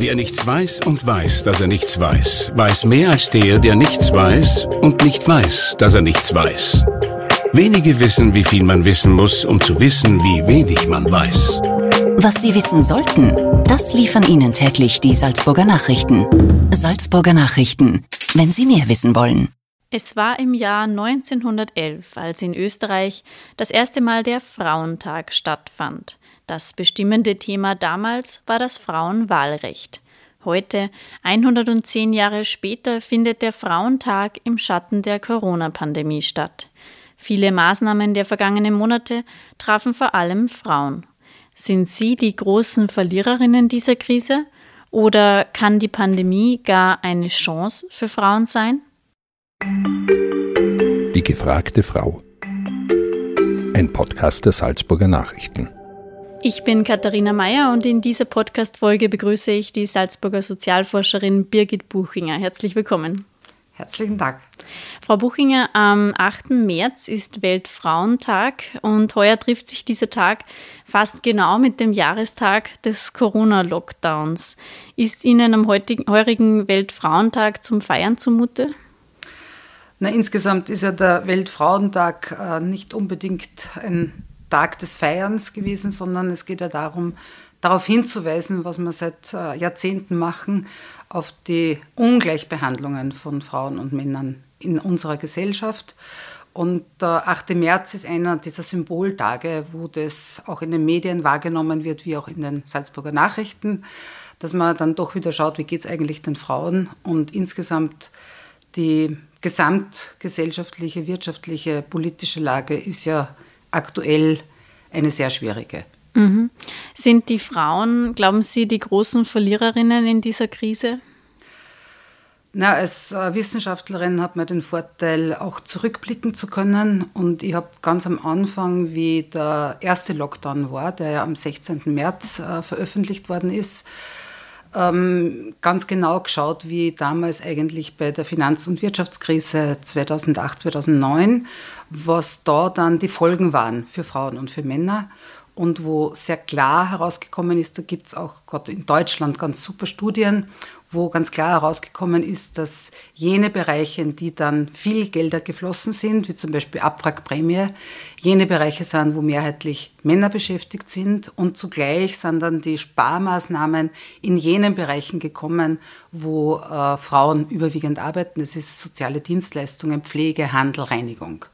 Wer nichts weiß und weiß, dass er nichts weiß, weiß mehr als der, der nichts weiß und nicht weiß, dass er nichts weiß. Wenige wissen, wie viel man wissen muss, um zu wissen, wie wenig man weiß. Was Sie wissen sollten, das liefern Ihnen täglich die Salzburger Nachrichten. Salzburger Nachrichten, wenn Sie mehr wissen wollen. Es war im Jahr 1911, als in Österreich das erste Mal der Frauentag stattfand. Das bestimmende Thema damals war das Frauenwahlrecht. Heute, 110 Jahre später, findet der Frauentag im Schatten der Corona-Pandemie statt. Viele Maßnahmen der vergangenen Monate trafen vor allem Frauen. Sind sie die großen Verliererinnen dieser Krise? Oder kann die Pandemie gar eine Chance für Frauen sein? Die gefragte Frau. Ein Podcast der Salzburger Nachrichten. Ich bin Katharina Mayer und in dieser Podcast-Folge begrüße ich die Salzburger Sozialforscherin Birgit Buchinger. Herzlich willkommen. Herzlichen Dank. Frau Buchinger, am 8. März ist Weltfrauentag und heuer trifft sich dieser Tag fast genau mit dem Jahrestag des Corona-Lockdowns. Ist Ihnen am heutigen Weltfrauentag zum Feiern zumute? Na, insgesamt ist ja der Weltfrauentag äh, nicht unbedingt ein Tag des Feierns gewesen, sondern es geht ja darum, darauf hinzuweisen, was wir seit äh, Jahrzehnten machen, auf die Ungleichbehandlungen von Frauen und Männern in unserer Gesellschaft. Und der 8. März ist einer dieser Symboltage, wo das auch in den Medien wahrgenommen wird, wie auch in den Salzburger Nachrichten, dass man dann doch wieder schaut, wie geht es eigentlich den Frauen und insgesamt die gesamtgesellschaftliche, wirtschaftliche, politische Lage ist ja aktuell eine sehr schwierige. Mhm. Sind die Frauen, glauben Sie, die großen Verliererinnen in dieser Krise? Na, als äh, Wissenschaftlerin hat man den Vorteil, auch zurückblicken zu können. Und ich habe ganz am Anfang, wie der erste Lockdown war, der ja am 16. März äh, veröffentlicht worden ist, ähm, ganz genau geschaut, wie damals eigentlich bei der Finanz- und Wirtschaftskrise 2008, 2009, was da dann die Folgen waren für Frauen und für Männer. Und wo sehr klar herausgekommen ist, da gibt es auch gerade in Deutschland ganz super Studien, wo ganz klar herausgekommen ist, dass jene Bereiche, in die dann viel Gelder geflossen sind, wie zum Beispiel Abwrackprämie, jene Bereiche sind, wo mehrheitlich Männer beschäftigt sind und zugleich sind dann die Sparmaßnahmen in jenen Bereichen gekommen, wo äh, Frauen überwiegend arbeiten. Das ist soziale Dienstleistungen, Pflege, Handel, Reinigung.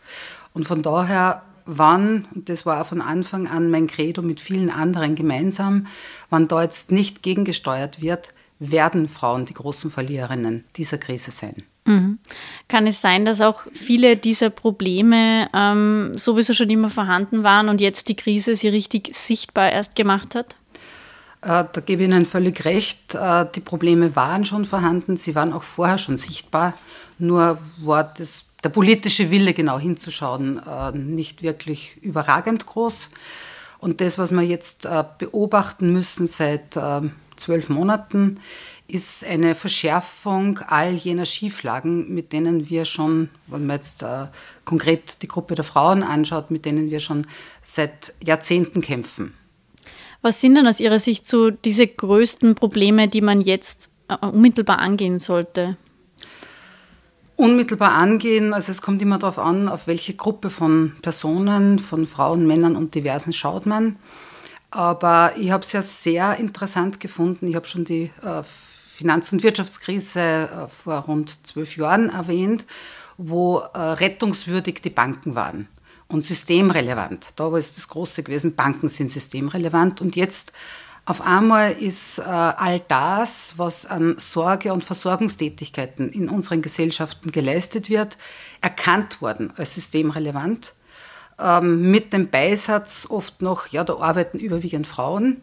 Und von daher wann, und das war auch von Anfang an mein Credo mit vielen anderen gemeinsam, wann da jetzt nicht gegengesteuert wird, werden Frauen die großen Verliererinnen dieser Krise sein. Mhm. Kann es sein, dass auch viele dieser Probleme ähm, sowieso schon immer vorhanden waren und jetzt die Krise sie richtig sichtbar erst gemacht hat? Äh, da gebe ich Ihnen völlig recht. Äh, die Probleme waren schon vorhanden, sie waren auch vorher schon sichtbar. Nur war das, der politische Wille, genau hinzuschauen, äh, nicht wirklich überragend groß. Und das, was wir jetzt beobachten müssen seit zwölf Monaten, ist eine Verschärfung all jener Schieflagen, mit denen wir schon, wenn man jetzt äh, konkret die Gruppe der Frauen anschaut, mit denen wir schon seit Jahrzehnten kämpfen. Was sind denn aus Ihrer Sicht so diese größten Probleme, die man jetzt äh, unmittelbar angehen sollte? Unmittelbar angehen, also es kommt immer darauf an, auf welche Gruppe von Personen, von Frauen, Männern und Diversen schaut man. Aber ich habe es ja sehr interessant gefunden. Ich habe schon die äh, Finanz- und Wirtschaftskrise äh, vor rund zwölf Jahren erwähnt, wo äh, rettungswürdig die Banken waren und systemrelevant. Da war es das Große gewesen, Banken sind systemrelevant. Und jetzt auf einmal ist äh, all das, was an Sorge- und Versorgungstätigkeiten in unseren Gesellschaften geleistet wird, erkannt worden als systemrelevant ähm, mit dem Beisatz oft noch, ja, da arbeiten überwiegend Frauen.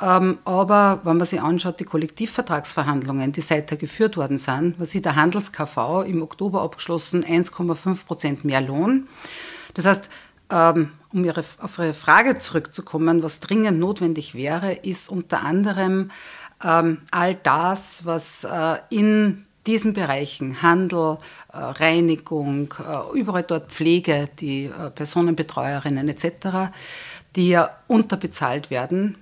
Ähm, aber wenn man sich anschaut, die Kollektivvertragsverhandlungen, die seither geführt worden sind, was sieht der Handels-KV im Oktober abgeschlossen, 1,5 Prozent mehr Lohn. Das heißt, ähm, um ihre, auf Ihre Frage zurückzukommen, was dringend notwendig wäre, ist unter anderem ähm, all das, was äh, in diesen Bereichen, Handel, äh, Reinigung, äh, überall dort Pflege, die äh, Personenbetreuerinnen etc., die ja unterbezahlt werden,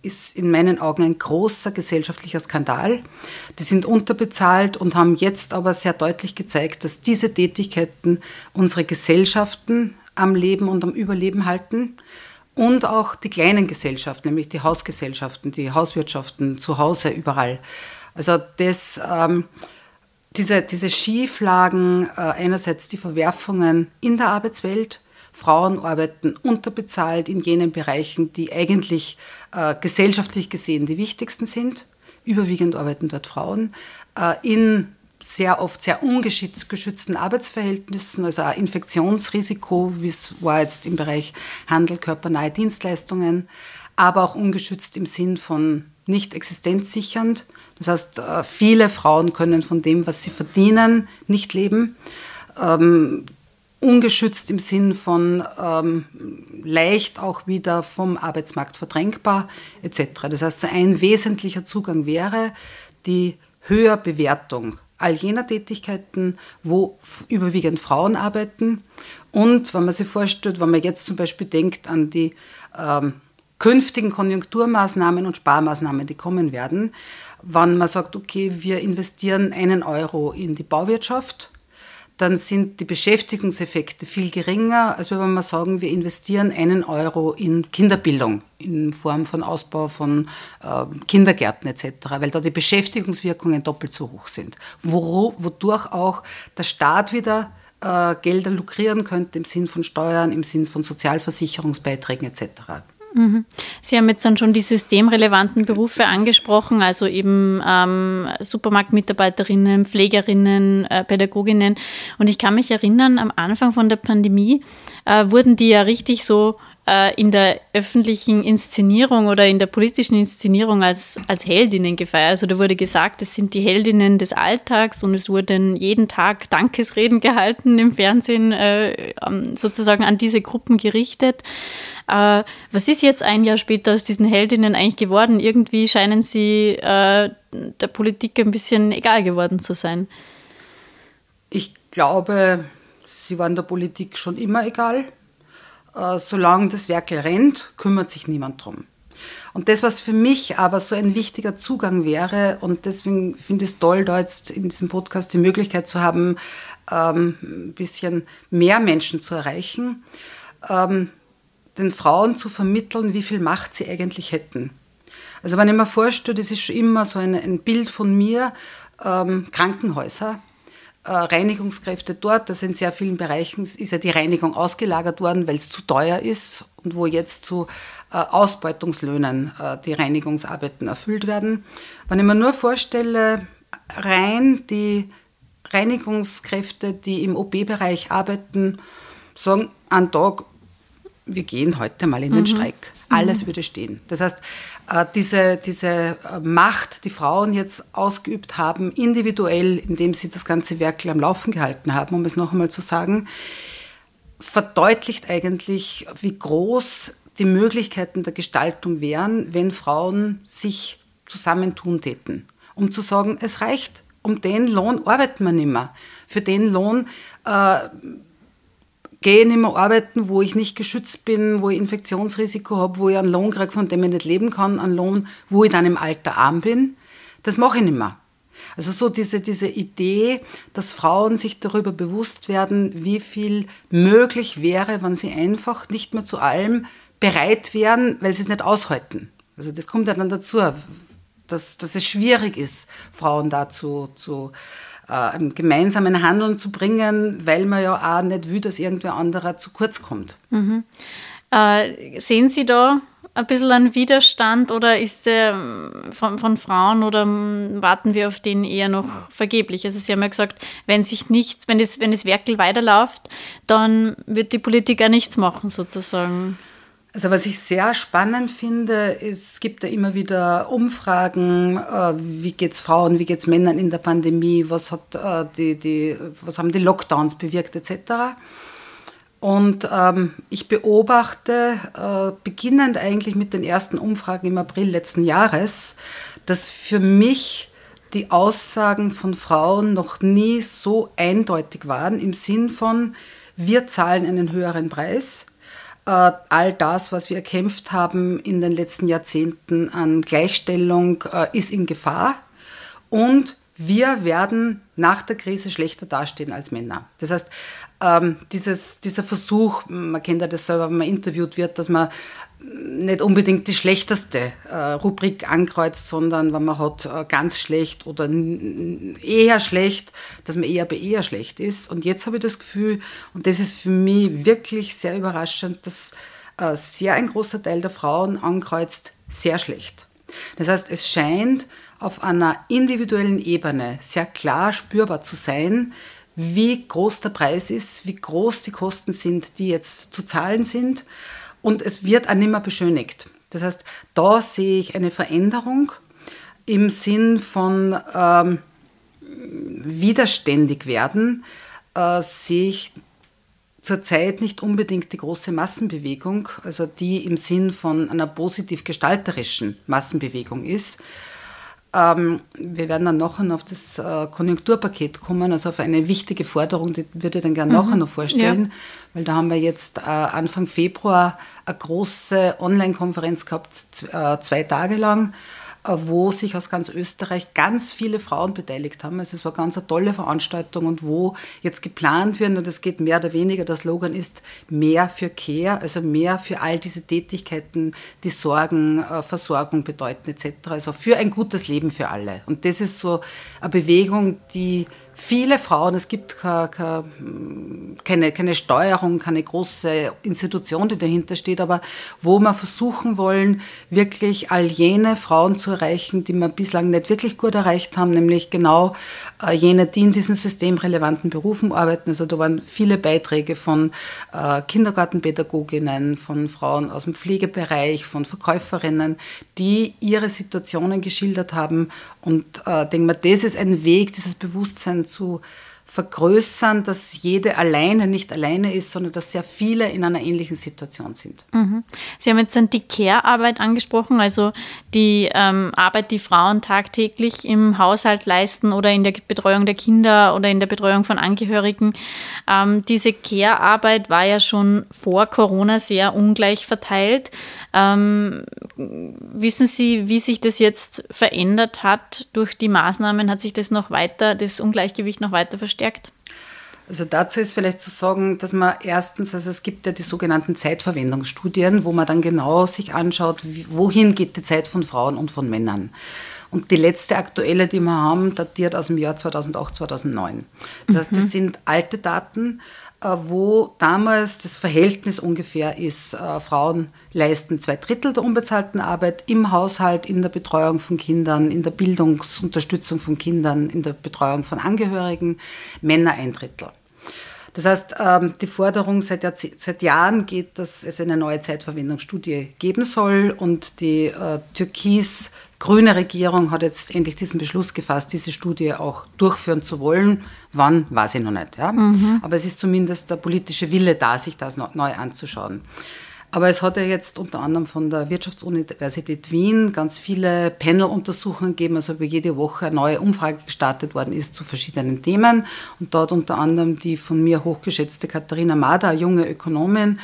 ist in meinen Augen ein großer gesellschaftlicher Skandal. Die sind unterbezahlt und haben jetzt aber sehr deutlich gezeigt, dass diese Tätigkeiten unsere Gesellschaften am Leben und am Überleben halten und auch die kleinen Gesellschaften, nämlich die Hausgesellschaften, die Hauswirtschaften zu Hause überall. Also das, ähm, diese, diese Schieflagen, äh, einerseits die Verwerfungen in der Arbeitswelt, Frauen arbeiten unterbezahlt in jenen Bereichen, die eigentlich äh, gesellschaftlich gesehen die wichtigsten sind. Überwiegend arbeiten dort Frauen. Äh, in sehr oft sehr ungeschützten Arbeitsverhältnissen, also ein Infektionsrisiko, wie es war jetzt im Bereich Handel, körpernahe Dienstleistungen, aber auch ungeschützt im Sinn von nicht existenzsichernd. Das heißt, äh, viele Frauen können von dem, was sie verdienen, nicht leben. Ähm, ungeschützt im Sinn von ähm, leicht auch wieder vom Arbeitsmarkt verdrängbar etc. Das heißt, so ein wesentlicher Zugang wäre die Höherbewertung all jener Tätigkeiten, wo überwiegend Frauen arbeiten. Und wenn man sich vorstellt, wenn man jetzt zum Beispiel denkt an die ähm, künftigen Konjunkturmaßnahmen und Sparmaßnahmen, die kommen werden, wenn man sagt, okay, wir investieren einen Euro in die Bauwirtschaft, dann sind die Beschäftigungseffekte viel geringer, als wenn wir sagen, wir investieren einen Euro in Kinderbildung in Form von Ausbau von äh, Kindergärten etc., weil da die Beschäftigungswirkungen doppelt so hoch sind, wodurch auch der Staat wieder äh, Gelder lukrieren könnte im Sinn von Steuern, im Sinn von Sozialversicherungsbeiträgen etc. Mhm. Sie haben jetzt dann schon die systemrelevanten Berufe angesprochen, also eben ähm, Supermarktmitarbeiterinnen, Pflegerinnen, äh, Pädagoginnen. Und ich kann mich erinnern, am Anfang von der Pandemie äh, wurden die ja richtig so äh, in der öffentlichen Inszenierung oder in der politischen Inszenierung als, als Heldinnen gefeiert. Also da wurde gesagt, es sind die Heldinnen des Alltags und es wurden jeden Tag Dankesreden gehalten im Fernsehen, äh, sozusagen an diese Gruppen gerichtet. Äh, was ist jetzt ein Jahr später aus diesen Heldinnen eigentlich geworden? Irgendwie scheinen sie der Politik ein bisschen egal geworden zu sein. Ich glaube, sie waren der Politik schon immer egal. Äh, solange das Werkel rennt, kümmert sich niemand drum. Und das, was für mich aber so ein wichtiger Zugang wäre, und deswegen finde ich es toll, da jetzt in diesem Podcast die Möglichkeit zu haben, ähm, ein bisschen mehr Menschen zu erreichen, ähm, den Frauen zu vermitteln, wie viel Macht sie eigentlich hätten. Also wenn ich mir vorstelle, das ist schon immer so ein, ein Bild von mir, ähm, Krankenhäuser, Reinigungskräfte dort, also in sehr vielen Bereichen ist ja die Reinigung ausgelagert worden, weil es zu teuer ist und wo jetzt zu äh, Ausbeutungslöhnen äh, die Reinigungsarbeiten erfüllt werden. Wenn ich mir nur vorstelle, rein die Reinigungskräfte, die im OP-Bereich arbeiten, sagen, an Tag wir gehen heute mal in den mhm. Streik. Alles mhm. würde stehen. Das heißt, äh, diese, diese äh, Macht, die Frauen jetzt ausgeübt haben, individuell, indem sie das ganze Werk am Laufen gehalten haben, um es noch einmal zu sagen, verdeutlicht eigentlich, wie groß die Möglichkeiten der Gestaltung wären, wenn Frauen sich zusammentun täten, um zu sagen, es reicht, um den Lohn arbeiten wir nicht mehr. Für den Lohn äh, gehe nicht mehr arbeiten, wo ich nicht geschützt bin, wo ich Infektionsrisiko habe, wo ich einen Lohn kriege, von dem ich nicht leben kann, einen Lohn, wo ich dann im Alter arm bin. Das mache ich nicht mehr. Also so diese, diese Idee, dass Frauen sich darüber bewusst werden, wie viel möglich wäre, wenn sie einfach nicht mehr zu allem bereit wären, weil sie es nicht aushalten. Also das kommt ja dann dazu, dass, dass es schwierig ist, Frauen dazu zu äh, gemeinsamen Handeln zu bringen, weil man ja auch nicht will, dass irgendwer anderer zu kurz kommt. Mhm. Äh, sehen Sie da ein bisschen einen Widerstand oder ist der ähm, von, von Frauen oder ähm, warten wir auf den eher noch vergeblich? Also Sie haben ja gesagt, wenn sich nichts, wenn das, wenn das Werkel weiterläuft, dann wird die Politik ja nichts machen sozusagen. Also was ich sehr spannend finde, es gibt ja immer wieder Umfragen, äh, wie geht es Frauen, wie geht es Männern in der Pandemie, was, hat, äh, die, die, was haben die Lockdowns bewirkt etc. Und ähm, ich beobachte, äh, beginnend eigentlich mit den ersten Umfragen im April letzten Jahres, dass für mich die Aussagen von Frauen noch nie so eindeutig waren im Sinn von, wir zahlen einen höheren Preis all das, was wir erkämpft haben in den letzten Jahrzehnten an Gleichstellung, äh, ist in Gefahr. Und wir werden nach der Krise schlechter dastehen als Männer. Das heißt, ähm, dieses, dieser Versuch, man kennt ja das selber, wenn man interviewt wird, dass man nicht unbedingt die schlechteste äh, Rubrik ankreuzt, sondern wenn man hat äh, ganz schlecht oder eher schlecht, dass man eher bei eher schlecht ist. Und jetzt habe ich das Gefühl, und das ist für mich wirklich sehr überraschend, dass äh, sehr ein großer Teil der Frauen ankreuzt, sehr schlecht. Das heißt, es scheint auf einer individuellen Ebene sehr klar spürbar zu sein, wie groß der Preis ist, wie groß die Kosten sind, die jetzt zu zahlen sind. Und es wird auch nicht mehr beschönigt. Das heißt, da sehe ich eine Veränderung im Sinn von ähm, widerständig werden, äh, sehe ich zurzeit nicht unbedingt die große Massenbewegung, also die im Sinn von einer positiv gestalterischen Massenbewegung ist. Ähm, wir werden dann nachher noch auf das äh, Konjunkturpaket kommen, also auf eine wichtige Forderung, die würde ich dann gerne mhm. nachher noch vorstellen, ja. weil da haben wir jetzt äh, Anfang Februar eine große Online-Konferenz gehabt, äh, zwei Tage lang, wo sich aus ganz Österreich ganz viele Frauen beteiligt haben. Also es war ganz eine tolle Veranstaltung und wo jetzt geplant wird, und es geht mehr oder weniger, der Slogan ist mehr für Care, also mehr für all diese Tätigkeiten, die Sorgen, äh, Versorgung bedeuten etc. Also für ein gutes Leben für alle. Und das ist so eine Bewegung, die viele Frauen, es gibt keine, keine, Steuerung, keine große Institution, die dahinter steht, aber wo wir versuchen wollen, wirklich all jene Frauen zu erreichen, die wir bislang nicht wirklich gut erreicht haben, nämlich genau äh, jene, die in diesen systemrelevanten Berufen arbeiten. Also da waren viele Beiträge von äh, Kindergartenpädagoginnen, von Frauen aus dem Pflegebereich, von Verkäuferinnen, die ihre Situationen geschildert haben. Und äh, denke mal, das ist ein Weg, dieses Bewusstsein zu vergrößern, dass jede alleine nicht alleine ist, sondern dass sehr viele in einer ähnlichen Situation sind. Mhm. Sie haben jetzt die Care-Arbeit angesprochen, also die ähm, Arbeit, die Frauen tagtäglich im Haushalt leisten oder in der Betreuung der Kinder oder in der Betreuung von Angehörigen. Ähm, diese Care-Arbeit war ja schon vor Corona sehr ungleich verteilt. Ähm, wissen Sie, wie sich das jetzt verändert hat durch die Maßnahmen? Hat sich das noch weiter, das Ungleichgewicht noch weiter verstärkt? Also dazu ist vielleicht zu sagen, dass man erstens, also es gibt ja die sogenannten Zeitverwendungsstudien, wo man dann genau sich anschaut, wohin geht die Zeit von Frauen und von Männern. Und die letzte aktuelle, die wir haben, datiert aus dem Jahr 2008, 2009. Das heißt, das mhm. sind alte Daten, wo damals das Verhältnis ungefähr ist, äh, Frauen leisten zwei Drittel der unbezahlten Arbeit im Haushalt, in der Betreuung von Kindern, in der Bildungsunterstützung von Kindern, in der Betreuung von Angehörigen, Männer ein Drittel. Das heißt, ähm, die Forderung seit, Jahr, seit Jahren geht, dass es eine neue Zeitverwendungsstudie geben soll und die äh, türkis-grüne Regierung hat jetzt endlich diesen Beschluss gefasst, diese Studie auch durchführen zu wollen. Wann, weiß ich noch nicht. Ja? Mhm. Aber es ist zumindest der politische Wille da, sich das neu anzuschauen. Aber es hat ja jetzt unter anderem von der Wirtschaftsuniversität Wien ganz viele Panel-Untersuchungen gegeben, also über jede Woche eine neue Umfrage gestartet worden ist zu verschiedenen Themen. Und dort unter anderem die von mir hochgeschätzte Katharina Mader, junge Ökonomin,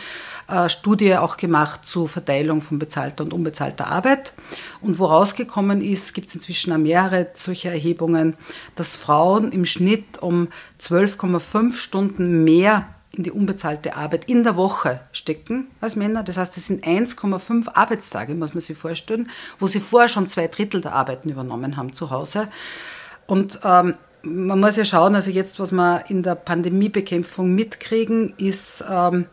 äh, Studie auch gemacht zur Verteilung von bezahlter und unbezahlter Arbeit. Und wo rausgekommen ist, gibt es inzwischen auch mehrere solcher Erhebungen, dass Frauen im Schnitt um 12,5 Stunden mehr in die unbezahlte Arbeit in der Woche stecken als Männer. Das heißt, es sind 1,5 Arbeitstage, muss man sich vorstellen, wo sie vorher schon zwei Drittel der Arbeiten übernommen haben zu Hause. Und ähm, man muss ja schauen, also jetzt, was wir in der Pandemiebekämpfung mitkriegen, ist, ähm,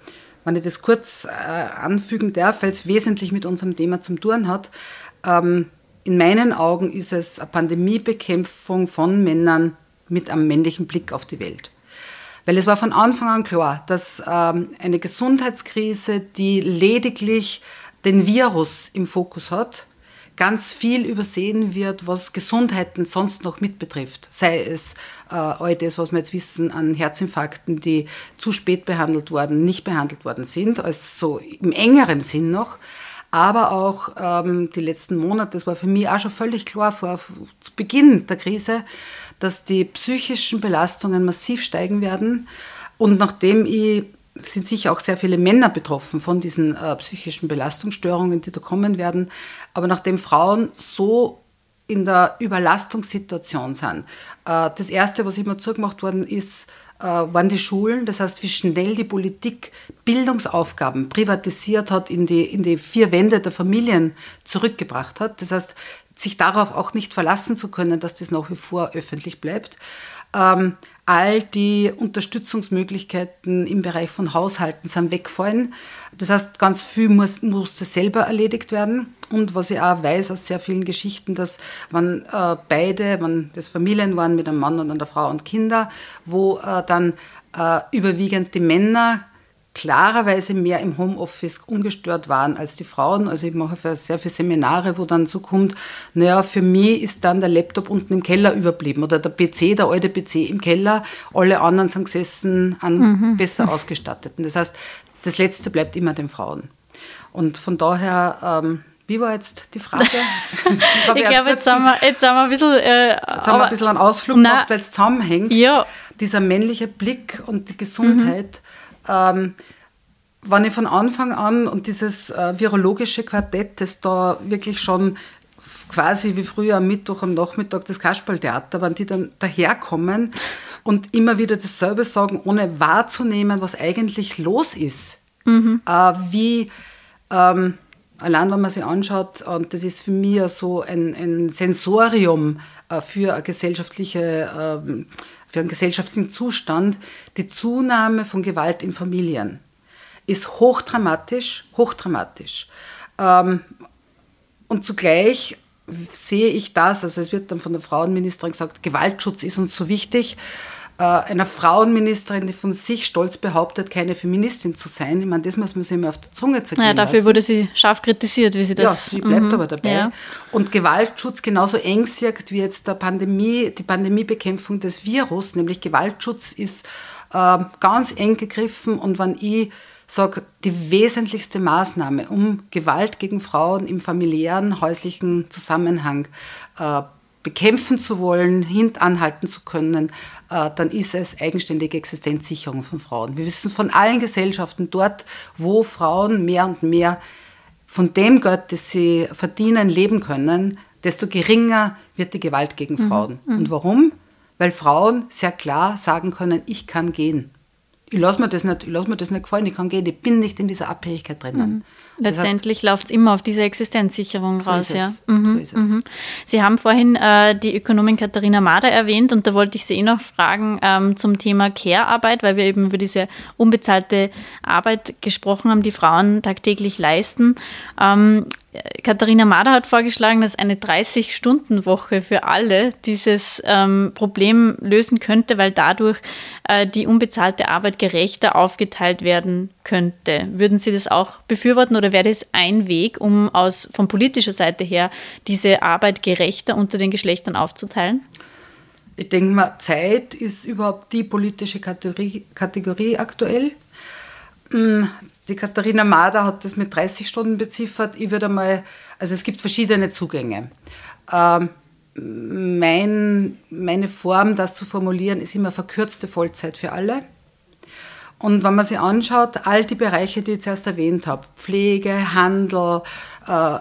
wenn ich das kurz äh, anfügen darf, weil es wesentlich mit unserem Thema zum tun hat, ähm, in meinen Augen ist es eine Pandemiebekämpfung von Männern mit einem männlichen Blick auf die Welt. Weil es war von Anfang an klar, dass ähm, eine Gesundheitskrise, die lediglich den Virus im Fokus hat, ganz viel übersehen wird, was Gesundheiten sonst noch mit betrifft. Sei es äh, all das, was wir jetzt wissen an Herzinfarkten, die zu spät behandelt worden, nicht behandelt worden sind, also so im engeren Sinn noch. Aber auch ähm, die letzten Monate, das war für mich auch schon völlig klar vor zu Beginn der Krise, dass die psychischen Belastungen massiv steigen werden. Und nachdem ich sind sicher auch sehr viele Männer betroffen von diesen äh, psychischen Belastungsstörungen, die da kommen werden. Aber nachdem Frauen so in der Überlastungssituation sind, äh, das Erste, was immer zugemacht worden ist, waren die Schulen. Das heißt, wie schnell die Politik Bildungsaufgaben privatisiert hat, in die, in die vier Wände der Familien zurückgebracht hat. Das heißt, sich darauf auch nicht verlassen zu können, dass das nach wie vor öffentlich bleibt. Ähm, all die Unterstützungsmöglichkeiten im Bereich von Haushalten sind wegfallen. Das heißt, ganz viel muss, musste selber erledigt werden. Und was ich auch weiß aus sehr vielen Geschichten, dass wenn äh, beide, wenn das Familien waren mit einem Mann und einer Frau und Kinder, wo äh, dann äh, überwiegend die Männer klarerweise mehr im Homeoffice ungestört waren als die Frauen. Also ich mache sehr viele Seminare, wo dann so kommt, naja, für mich ist dann der Laptop unten im Keller überblieben oder der PC, der alte PC im Keller, alle anderen sind gesessen an mhm. besser ausgestatteten. Das heißt, das Letzte bleibt immer den Frauen. Und von daher... Ähm, wie war jetzt die Frage? ich glaube, jetzt, haben wir, jetzt haben wir ein bisschen. Äh, jetzt haben wir ein bisschen einen Ausflug na, gemacht, weil es zusammenhängt. Ja. Dieser männliche Blick und die Gesundheit. Mhm ähm, wenn ich von Anfang an und dieses äh, virologische Quartett, das da wirklich schon quasi wie früher am Mittwoch, am Nachmittag das Kasperltheater, wenn die dann daherkommen und immer wieder dasselbe sagen, ohne wahrzunehmen, was eigentlich los ist. Mhm. Äh, wie, ähm, allein wenn man sich anschaut, und das ist für mich so ein, ein Sensorium äh, für eine gesellschaftliche äh, für einen gesellschaftlichen Zustand, die Zunahme von Gewalt in Familien ist hochdramatisch, hochdramatisch. Ähm, und zugleich sehe ich das, also es wird dann von der Frauenministerin gesagt, Gewaltschutz ist uns so wichtig äh, einer Frauenministerin, die von sich stolz behauptet, keine Feministin zu sein. Ich meine, das muss man sich immer auf der Zunge zergehen naja, dafür lassen. wurde sie scharf kritisiert, wie sie das... Ja, sie bleibt mhm. aber dabei. Ja. Und Gewaltschutz genauso eng sieht wie jetzt der Pandemie, die Pandemiebekämpfung des Virus, nämlich Gewaltschutz ist äh, ganz eng gegriffen und wenn ich sage, die wesentlichste Maßnahme, um Gewalt gegen Frauen im familiären, häuslichen Zusammenhang äh, bekämpfen zu wollen, hintanhalten zu können, äh, dann ist es eigenständige Existenzsicherung von Frauen. Wir wissen von allen Gesellschaften dort, wo Frauen mehr und mehr von dem Geld, das sie verdienen, leben können, desto geringer wird die Gewalt gegen mhm. Frauen. Mhm. Und warum? Weil Frauen sehr klar sagen können, ich kann gehen ich lasse mir, das nicht, lass mir das nicht gefallen, ich kann gehen, ich bin nicht in dieser Abhängigkeit drinnen. Mhm. Letztendlich läuft es immer auf diese Existenzsicherung so raus. Ja. Mhm. So ist es. Mhm. Sie haben vorhin äh, die Ökonomin Katharina Mader erwähnt und da wollte ich Sie eh noch fragen ähm, zum Thema Care-Arbeit, weil wir eben über diese unbezahlte Arbeit gesprochen haben, die Frauen tagtäglich leisten. Ähm, Katharina Mader hat vorgeschlagen, dass eine 30-Stunden-Woche für alle dieses ähm, Problem lösen könnte, weil dadurch äh, die unbezahlte Arbeit gerechter aufgeteilt werden könnte. Würden Sie das auch befürworten oder wäre das ein Weg, um aus von politischer Seite her diese Arbeit gerechter unter den Geschlechtern aufzuteilen? Ich denke mal, Zeit ist überhaupt die politische Kategorie, Kategorie aktuell. Hm, die Katharina Mader hat das mit 30 Stunden beziffert. Ich würde mal, also es gibt verschiedene Zugänge. Ähm, mein, meine Form, das zu formulieren, ist immer verkürzte Vollzeit für alle. Und wenn man sich anschaut, all die Bereiche, die ich zuerst erwähnt habe, Pflege, Handel, äh,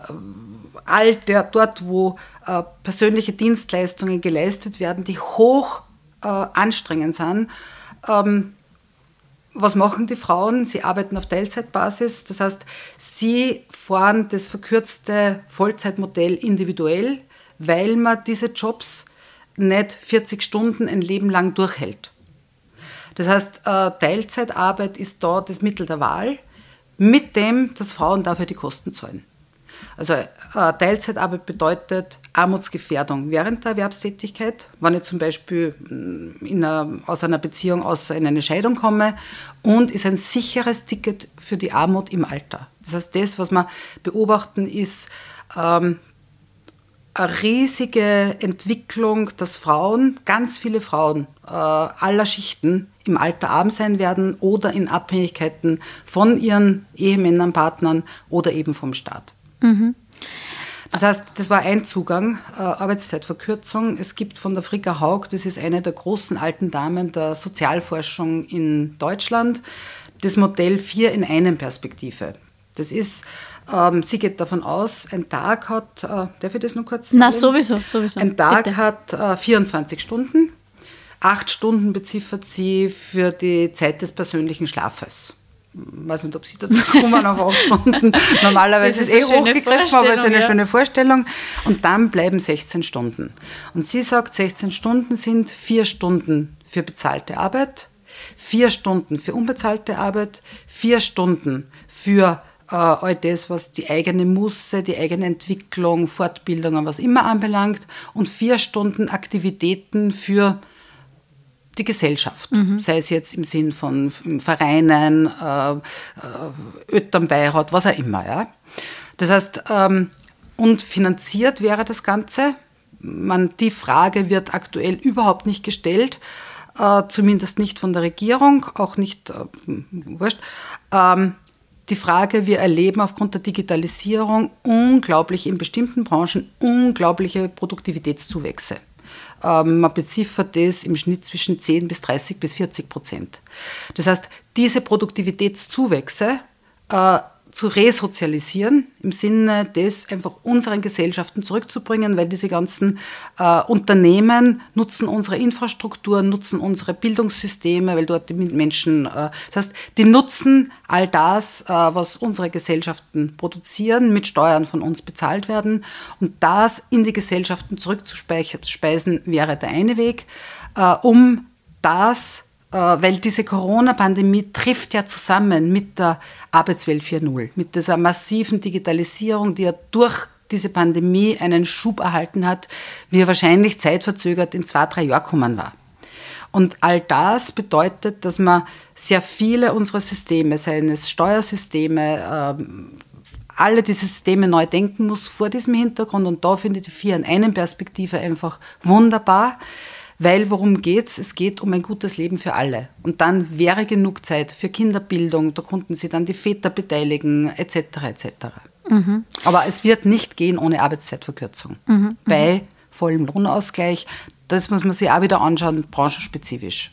all der, dort, wo äh, persönliche Dienstleistungen geleistet werden, die hoch äh, anstrengend sind, ähm, was machen die Frauen? Sie arbeiten auf Teilzeitbasis. Das heißt, sie fahren das verkürzte Vollzeitmodell individuell, weil man diese Jobs nicht 40 Stunden ein Leben lang durchhält. Das heißt, äh, Teilzeitarbeit ist da das Mittel der Wahl, mit dem, dass Frauen dafür die Kosten zahlen. Also äh, Teilzeitarbeit bedeutet Armutsgefährdung während der Erwerbstätigkeit, wenn ich zum Beispiel mm, einer, aus einer Beziehung aus in eine Scheidung komme und ist ein sicheres Ticket für die Armut im Alter. Das heißt, das, was wir beobachten, ist ähm, eine riesige Entwicklung, dass Frauen, ganz viele Frauen äh, aller Schichten im Alter arm sein werden oder in Abhängigkeiten von ihren Ehemännern, Partnern oder eben vom Staat. Mhm. Das heißt, das war ein Zugang, äh, Arbeitszeitverkürzung. Es gibt von der Frika Haug, das ist eine der großen alten Damen der Sozialforschung in Deutschland, das Modell 4 in einem Perspektive. Das ist, ähm, sie geht davon aus, ein Tag hat, äh, darf ich das noch kurz sagen? Na, sowieso, sowieso. Ein Tag Bitte. hat äh, 24 Stunden. Acht Stunden beziffert sie für die Zeit des persönlichen Schlafes. Ich weiß nicht, ob Sie dazu kommen auf acht Stunden. Normalerweise ist es eh hochgegriffen, aber es ist eine ja. schöne Vorstellung. Und dann bleiben 16 Stunden. Und sie sagt, 16 Stunden sind vier Stunden für bezahlte Arbeit, vier Stunden für unbezahlte Arbeit, vier Stunden für äh, all das, was die eigene Musse, die eigene Entwicklung, Fortbildung und was immer anbelangt und vier Stunden Aktivitäten für die Gesellschaft, mhm. sei es jetzt im Sinn von Vereinen, äh, äh, Ötternbeirat, was auch immer. Ja. Das heißt, ähm, und finanziert wäre das Ganze. Man, die Frage wird aktuell überhaupt nicht gestellt, äh, zumindest nicht von der Regierung, auch nicht, äh, wurscht. Ähm, die Frage, wir erleben aufgrund der Digitalisierung unglaublich in bestimmten Branchen unglaubliche Produktivitätszuwächse. Ähm, man beziffert das im Schnitt zwischen 10 bis 30 bis 40 Prozent. Das heißt, diese Produktivitätszuwächse äh, zu resozialisieren, im Sinne des einfach unseren Gesellschaften zurückzubringen, weil diese ganzen äh, Unternehmen nutzen unsere Infrastruktur, nutzen unsere Bildungssysteme, weil dort die Menschen, äh, das heißt, die nutzen all das, äh, was unsere Gesellschaften produzieren, mit Steuern von uns bezahlt werden. Und das in die Gesellschaften zurückzuspeisen, wäre der eine Weg, äh, um das weil diese Corona-Pandemie trifft ja zusammen mit der Arbeitswelt 4.0, mit dieser massiven Digitalisierung, die ja durch diese Pandemie einen Schub erhalten hat, wie er wahrscheinlich zeitverzögert in zwei, drei Jahren kommen war. Und all das bedeutet, dass man sehr viele unserer Systeme, seien es Steuersysteme, ähm, alle diese Systeme neu denken muss vor diesem Hintergrund. Und da finde ich die vier in einem Perspektive einfach wunderbar. Weil worum geht es? Es geht um ein gutes Leben für alle. Und dann wäre genug Zeit für Kinderbildung, da konnten sie dann die Väter beteiligen, etc. etc. Mhm. Aber es wird nicht gehen ohne Arbeitszeitverkürzung. Mhm. mhm. Bei vollem Lohnausgleich. Das muss man sich auch wieder anschauen, branchenspezifisch.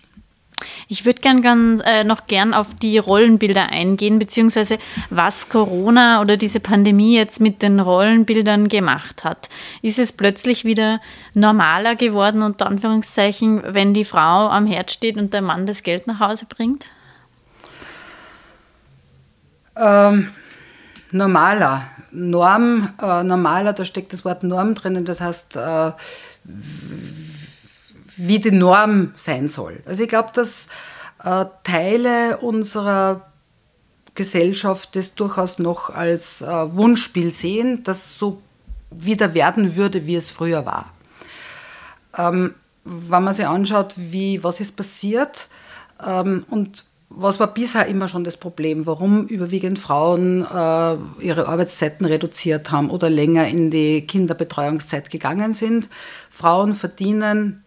Ich würde gern, gern äh, noch gern auf die Rollenbilder eingehen, beziehungsweise was Corona oder diese Pandemie jetzt mit den Rollenbildern gemacht hat. Ist es plötzlich wieder normaler geworden, unter Anführungszeichen, wenn die Frau am Herd steht und der Mann das Geld nach Hause bringt? Ähm, normaler. Norm, äh, normaler, da steckt das Wort Norm drinnen, das heißt, äh, wie die Norm sein soll. Also ich glaube, dass äh, Teile unserer Gesellschaft das durchaus noch als äh, Wunschspiel sehen, das so wieder werden würde, wie es früher war. Ähm, wenn man sich anschaut, wie, was ist passiert ähm, und was war bisher immer schon das Problem, warum überwiegend Frauen äh, ihre Arbeitszeiten reduziert haben oder länger in die Kinderbetreuungszeit gegangen sind. Frauen verdienen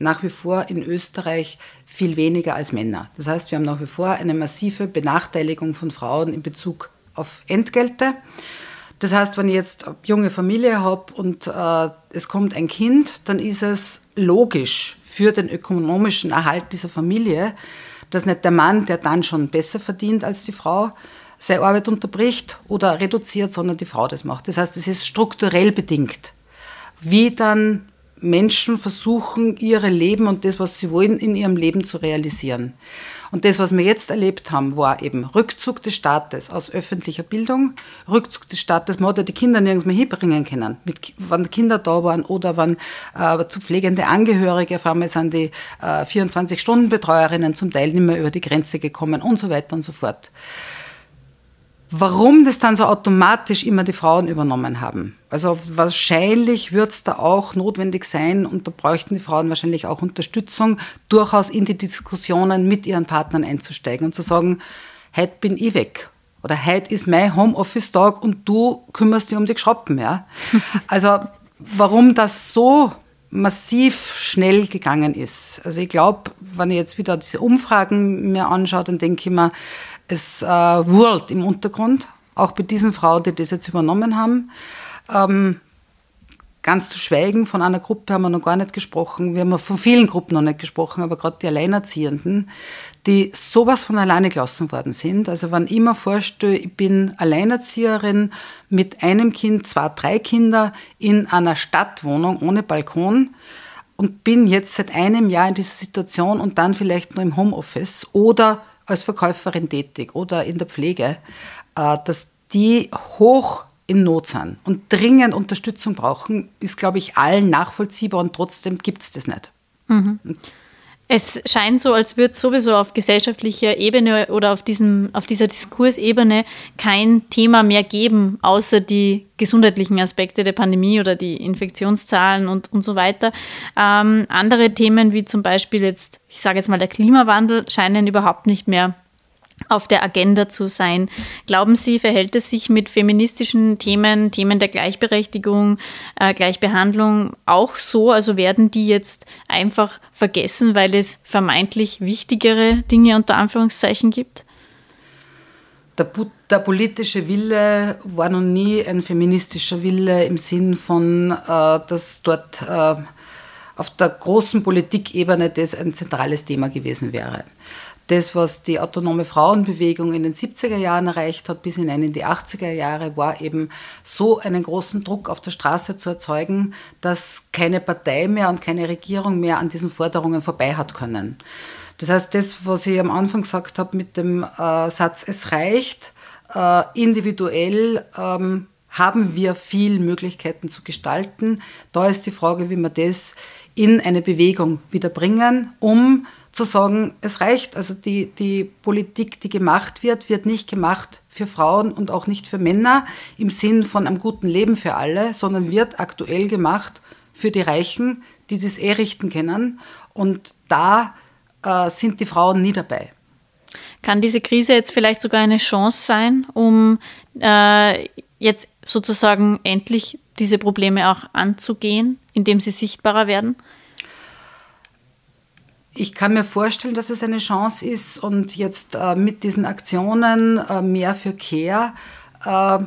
nach wie vor in Österreich viel weniger als Männer. Das heißt, wir haben nach wie vor eine massive Benachteiligung von Frauen in Bezug auf Entgelte. Das heißt, wenn ich jetzt eine junge Familie habe und äh, es kommt ein Kind, dann ist es logisch für den ökonomischen Erhalt dieser Familie, dass nicht der Mann, der dann schon besser verdient als die Frau, seine Arbeit unterbricht oder reduziert, sondern die Frau das macht. Das heißt, es ist strukturell bedingt. Wie dann Menschen versuchen, ihre Leben und das, was sie wollen, in ihrem Leben zu realisieren. Und das, was wir jetzt erlebt haben, war eben Rückzug des Staates aus öffentlicher Bildung, Rückzug des Staates, man hat ja die Kinder nirgends mehr hinbringen können, mit, wenn Kinder da waren oder wenn äh, zu pflegende Angehörige, auf einmal sind die äh, 24-Stunden-Betreuerinnen zum Teil nicht mehr über die Grenze gekommen und so weiter und so fort. Warum das dann so automatisch immer die Frauen übernommen haben. Also wahrscheinlich wird es da auch notwendig sein und da bräuchten die Frauen wahrscheinlich auch Unterstützung, durchaus in die Diskussionen mit ihren Partnern einzusteigen und zu sagen, heute bin ich weg oder heute ist mein Homeoffice-Tag und du kümmerst dich um die Geschroppen. Ja? Also warum das so massiv schnell gegangen ist. Also ich glaube, wenn ich jetzt wieder diese Umfragen mir anschaue, dann denke ich mir, es äh, wurlt im Untergrund, auch bei diesen Frauen, die das jetzt übernommen haben. Ähm, Ganz zu schweigen von einer Gruppe haben wir noch gar nicht gesprochen. Wir haben von vielen Gruppen noch nicht gesprochen, aber gerade die Alleinerziehenden, die sowas von alleine gelassen worden sind. Also wenn ich mir vorstelle, ich bin Alleinerzieherin mit einem Kind, zwei, drei Kinder in einer Stadtwohnung ohne Balkon und bin jetzt seit einem Jahr in dieser Situation und dann vielleicht nur im Homeoffice oder als Verkäuferin tätig oder in der Pflege, äh, dass die hoch in Not sind und dringend Unterstützung brauchen, ist, glaube ich, allen nachvollziehbar und trotzdem gibt es das nicht. Mhm. Es scheint so, als würde sowieso auf gesellschaftlicher Ebene oder auf, diesem, auf dieser Diskursebene kein Thema mehr geben, außer die gesundheitlichen Aspekte der Pandemie oder die Infektionszahlen und, und so weiter. Ähm, andere Themen wie zum Beispiel jetzt, ich sage jetzt mal, der Klimawandel scheinen überhaupt nicht mehr auf der Agenda zu sein. Glauben Sie, verhält es sich mit feministischen Themen, Themen der Gleichberechtigung, äh, Gleichbehandlung auch so? Also werden die jetzt einfach vergessen, weil es vermeintlich wichtigere Dinge unter Anführungszeichen gibt? Der, der politische Wille war noch nie ein feministischer Wille im Sinn von, äh, dass dort äh, auf der großen Politikebene das ein zentrales Thema gewesen wäre das, was die autonome Frauenbewegung in den 70er Jahren erreicht hat, bis hinein in die 80er Jahre, war eben so einen großen Druck auf der Straße zu erzeugen, dass keine Partei mehr und keine Regierung mehr an diesen Forderungen vorbei hat können. Das heißt, das, was ich am Anfang gesagt habe mit dem äh, Satz, es reicht, äh, individuell ähm, haben wir viel Möglichkeiten zu gestalten. Da ist die Frage, wie wir das in eine Bewegung wieder bringen, um zu sagen, es reicht. Also die, die Politik, die gemacht wird, wird nicht gemacht für Frauen und auch nicht für Männer im Sinn von einem guten Leben für alle, sondern wird aktuell gemacht für die Reichen, die das eh richten können. Und da äh, sind die Frauen nie dabei. Kann diese Krise jetzt vielleicht sogar eine Chance sein, um äh, jetzt sozusagen endlich diese Probleme auch anzugehen, indem sie sichtbarer werden? Ich kann mir vorstellen, dass es eine Chance ist und jetzt äh, mit diesen Aktionen äh, mehr für Care äh,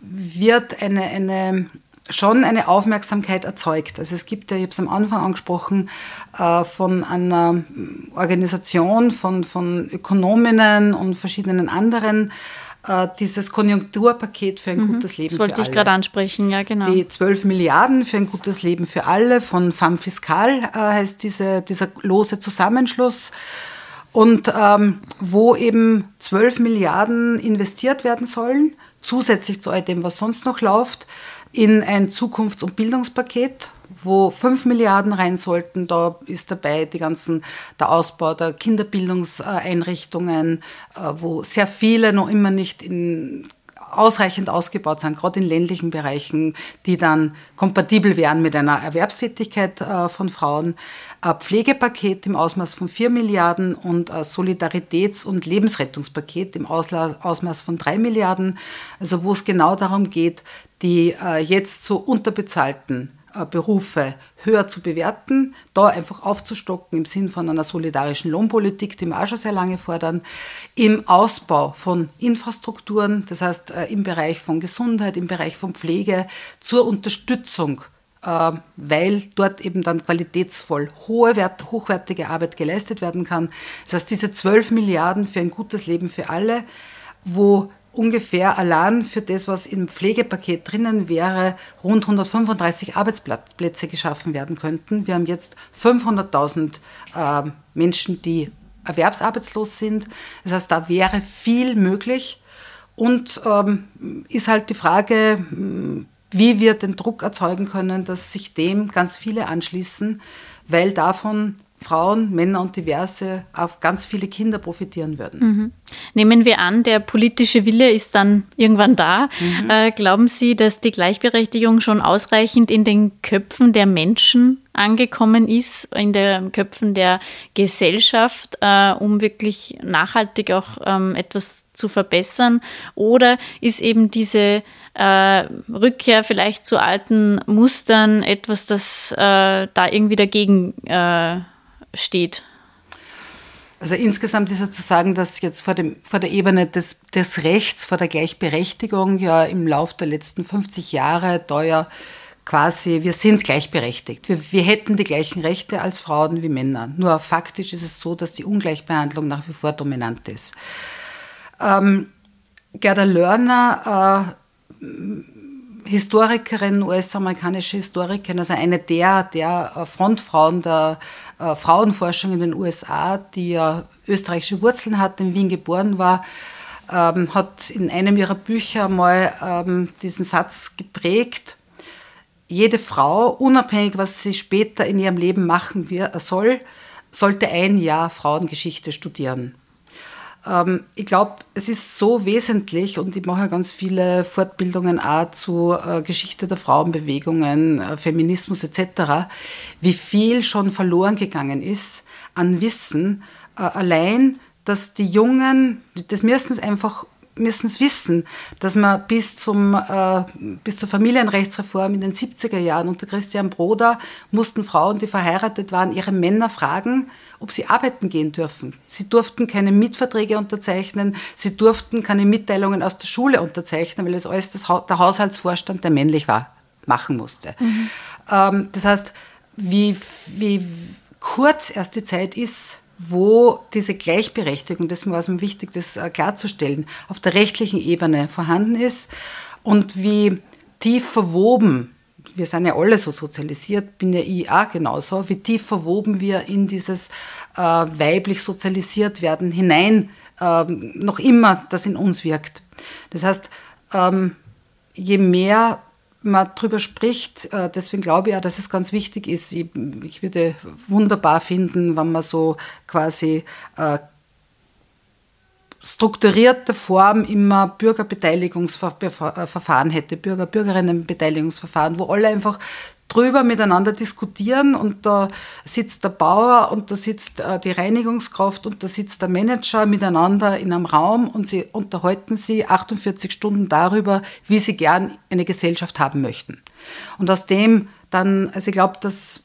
wird eine, eine, schon eine Aufmerksamkeit erzeugt. Also es gibt ja, ich habe es am Anfang angesprochen, äh, von einer Organisation von, von Ökonominnen und verschiedenen anderen äh, dieses Konjunkturpaket für ein mhm, gutes Leben. Das wollte ich gerade ansprechen, ja genau. Die 12 Milliarden für ein gutes Leben für alle von FAM Fiscal äh, heißt diese, dieser lose Zusammenschluss. Und ähm, wo eben 12 Milliarden investiert werden sollen, zusätzlich zu all dem, was sonst noch läuft, in ein Zukunfts- und Bildungspaket wo 5 Milliarden rein sollten. Da ist dabei die ganzen, der Ausbau der Kinderbildungseinrichtungen, äh, wo sehr viele noch immer nicht in ausreichend ausgebaut sind, gerade in ländlichen Bereichen, die dann kompatibel wären mit einer Erwerbstätigkeit äh, von Frauen. Ein Pflegepaket im Ausmaß von 4 Milliarden und ein Solidaritäts- und Lebensrettungspaket im Ausmaß von 3 Milliarden. Also wo es genau darum geht, die äh, jetzt so unterbezahlten Berufe höher zu bewerten, da einfach aufzustocken im Sinn von einer solidarischen Lohnpolitik, die wir auch schon sehr lange fordern, im Ausbau von Infrastrukturen, das heißt äh, im Bereich von Gesundheit, im Bereich von Pflege, zur Unterstützung, äh, weil dort eben dann qualitätsvoll hohe, hochwertige Arbeit geleistet werden kann. Das heißt, diese 12 Milliarden für ein gutes Leben für alle, wo ungefähr allein für das, was im Pflegepaket drinnen wäre, rund 135 Arbeitsplätze geschaffen werden könnten. Wir haben jetzt 500.000 äh, Menschen, die erwerbsarbeitslos sind. Das heißt, da wäre viel möglich. Und ähm, ist halt die Frage, wie wir den Druck erzeugen können, dass sich dem ganz viele anschließen, weil davon Frauen, Männer und Diverse auf ganz viele Kinder profitieren würden. Mhm. Nehmen wir an, der politische Wille ist dann irgendwann da. Mhm. Äh, glauben Sie, dass die Gleichberechtigung schon ausreichend in den Köpfen der Menschen angekommen ist, in den Köpfen der Gesellschaft, äh, um wirklich nachhaltig auch ähm, etwas zu verbessern? Oder ist eben diese äh, Rückkehr vielleicht zu alten Mustern etwas, das äh, da irgendwie dagegen äh, steht? Also insgesamt ist es zu sagen, dass jetzt vor, dem, vor der Ebene des, des Rechts, vor der Gleichberechtigung ja im Laufe der letzten 50 Jahre ja quasi, wir sind gleichberechtigt. Wir, wir hätten die gleichen Rechte als Frauen wie Männer. Nur faktisch ist es so, dass die Ungleichbehandlung nach wie vor dominant ist. Ähm, Gerda Lörner, äh, Historikerin, US-amerikanische Historikerin, also eine der, der äh, Frontfrauen der äh, Frauenforschung in den USA, die ja österreichische Wurzeln hat, in Wien geboren war, ähm, hat in einem ihrer Bücher mal ähm, diesen Satz geprägt, jede Frau, unabhängig was sie später in ihrem Leben machen soll, sollte ein Jahr Frauengeschichte studieren. Ähm, ich glaube, es ist so wesentlich und ich mache ganz viele Fortbildungen auch zu äh, Geschichte der Frauenbewegungen, äh, Feminismus etc., wie viel schon verloren gegangen ist an Wissen. Äh, allein, dass die Jungen, das müssen einfach müssen es wissen, dass man bis, zum, äh, bis zur Familienrechtsreform in den 70er Jahren unter Christian Broder mussten Frauen, die verheiratet waren, ihre Männer fragen, ob sie arbeiten gehen dürfen. Sie durften keine Mietverträge unterzeichnen, sie durften keine Mitteilungen aus der Schule unterzeichnen, weil es alles das, der Haushaltsvorstand, der männlich war, machen musste. Mhm. Ähm, das heißt, wie, wie kurz erst die Zeit ist, wo diese Gleichberechtigung, das war es mir wichtig, das äh, klarzustellen, auf der rechtlichen Ebene vorhanden ist und wie tief verwoben, wir sind ja alle so sozialisiert, bin ja ich auch genauso, wie tief verwoben wir in dieses äh, weiblich sozialisiert werden hinein, äh, noch immer das in uns wirkt. Das heißt, ähm, je mehr man darüber spricht. Äh, deswegen glaube ich auch, dass es ganz wichtig ist. Ich, ich würde wunderbar finden, wenn man so quasi äh, strukturierte Form immer Bürgerbeteiligungsverfahren hätte, Bürger, Bürgerinnenbeteiligungsverfahren, wo alle einfach drüber miteinander diskutieren und da sitzt der Bauer und da sitzt äh, die Reinigungskraft und da sitzt der Manager miteinander in einem Raum und sie unterhalten sie 48 Stunden darüber, wie sie gern eine Gesellschaft haben möchten. Und aus dem dann, also ich glaube, dass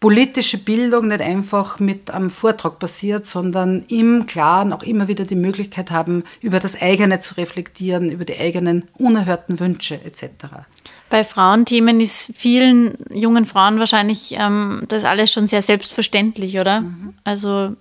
politische Bildung nicht einfach mit einem Vortrag passiert, sondern im Klaren auch immer wieder die Möglichkeit haben, über das eigene zu reflektieren, über die eigenen unerhörten Wünsche etc. Bei Frauenthemen ist vielen jungen Frauen wahrscheinlich ähm, das alles schon sehr selbstverständlich, oder? Mhm. Also,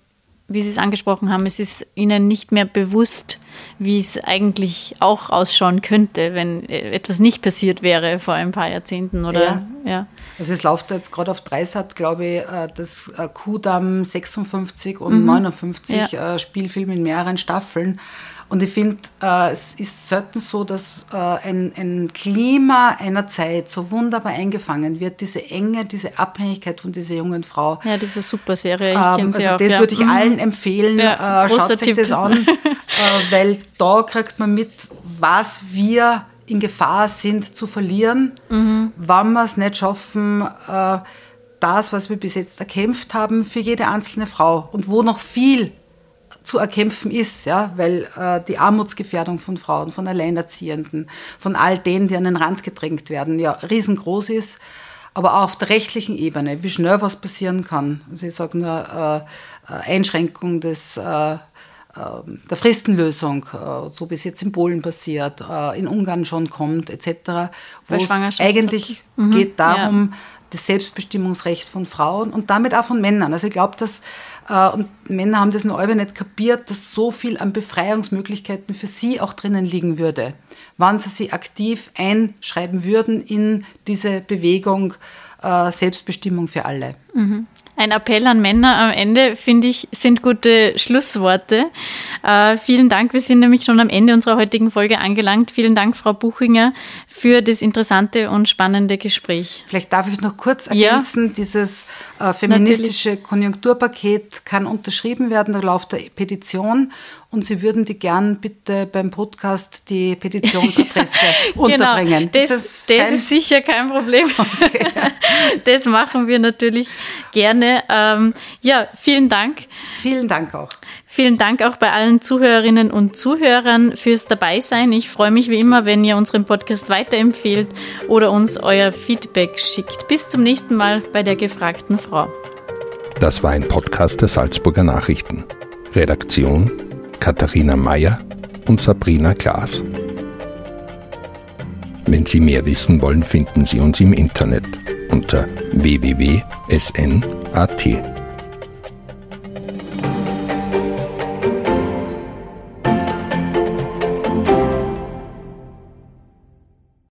wie Sie es angesprochen haben, es ist ihnen nicht mehr bewusst, wie es eigentlich auch ausschauen könnte, wenn etwas nicht passiert wäre vor ein paar Jahrzehnten, oder? Ja. ja. Also es läuft jetzt gerade auf Dreisat, glaube ich, äh, das äh, Kudamm 56 und mhm. 59 ja. Äh, Spielfilm in mehreren Staffeln. Und ich finde, äh, es ist selten so, dass äh, ein, ein, Klima einer Zeit so wunderbar eingefangen wird, diese Enge, diese Abhängigkeit von dieser jungen Frau. Ja, diese super Serie. Ich ähm, also auch, das ja. würde ich mhm. allen empfehlen. Ja, äh, schaut sich das an, weil da kriegt man mit, was wir in Gefahr sind zu verlieren, mhm. wann wir es nicht schaffen, äh, das, was wir bis jetzt erkämpft haben, für jede einzelne Frau und wo noch viel zu erkämpfen ist, ja, weil äh, die Armutsgefährdung von Frauen, von Alleinerziehenden, von all denen, die an den Rand gedrängt werden, ja riesengroß ist. Aber auch auf der rechtlichen Ebene, wie schnell was passieren kann. Also ich sage nur äh, äh Einschränkung des, äh, der Fristenlösung, äh, so wie es jetzt in Polen passiert, in Ungarn schon kommt, etc., wo es eigentlich mhm. geht darum, ja das Selbstbestimmungsrecht von Frauen und damit auch von Männern. Also ich glaube, dass, äh, und Männer haben das noch alle nicht kapiert, dass so viel an Befreiungsmöglichkeiten für sie auch drinnen liegen würde, wann sie sich aktiv einschreiben würden in diese Bewegung äh, Selbstbestimmung für alle. Mhm. Ein Appell an Männer am Ende, finde ich, sind gute Schlussworte. Äh, vielen Dank. Wir sind nämlich schon am Ende unserer heutigen Folge angelangt. Vielen Dank, Frau Buchinger, für das interessante und spannende Gespräch. Vielleicht darf ich noch kurz ergänzen, ja. dieses äh, feministische Natürlich. Konjunkturpaket kann unterschrieben werden, da läuft eine Petition und Sie würden die gern bitte beim Podcast die Petitionsadresse genau, unterbringen. Das, ist, das, das ist sicher kein Problem. Okay. das machen wir natürlich gerne. Ähm, ja, vielen Dank. Vielen Dank auch. Vielen Dank auch bei allen Zuhörerinnen und Zuhörern fürs Dabeisein. Ich freue mich wie immer, wenn ihr unseren Podcast weiterempfehlt oder uns euer Feedback schickt. Bis zum nächsten Mal bei der gefragten Frau. Das war ein Podcast der Salzburger Nachrichten. Redaktion Katharina Mayer und Sabrina Klaas. Wenn Sie mehr wissen wollen, finden Sie uns im Internet unter www.sn.at.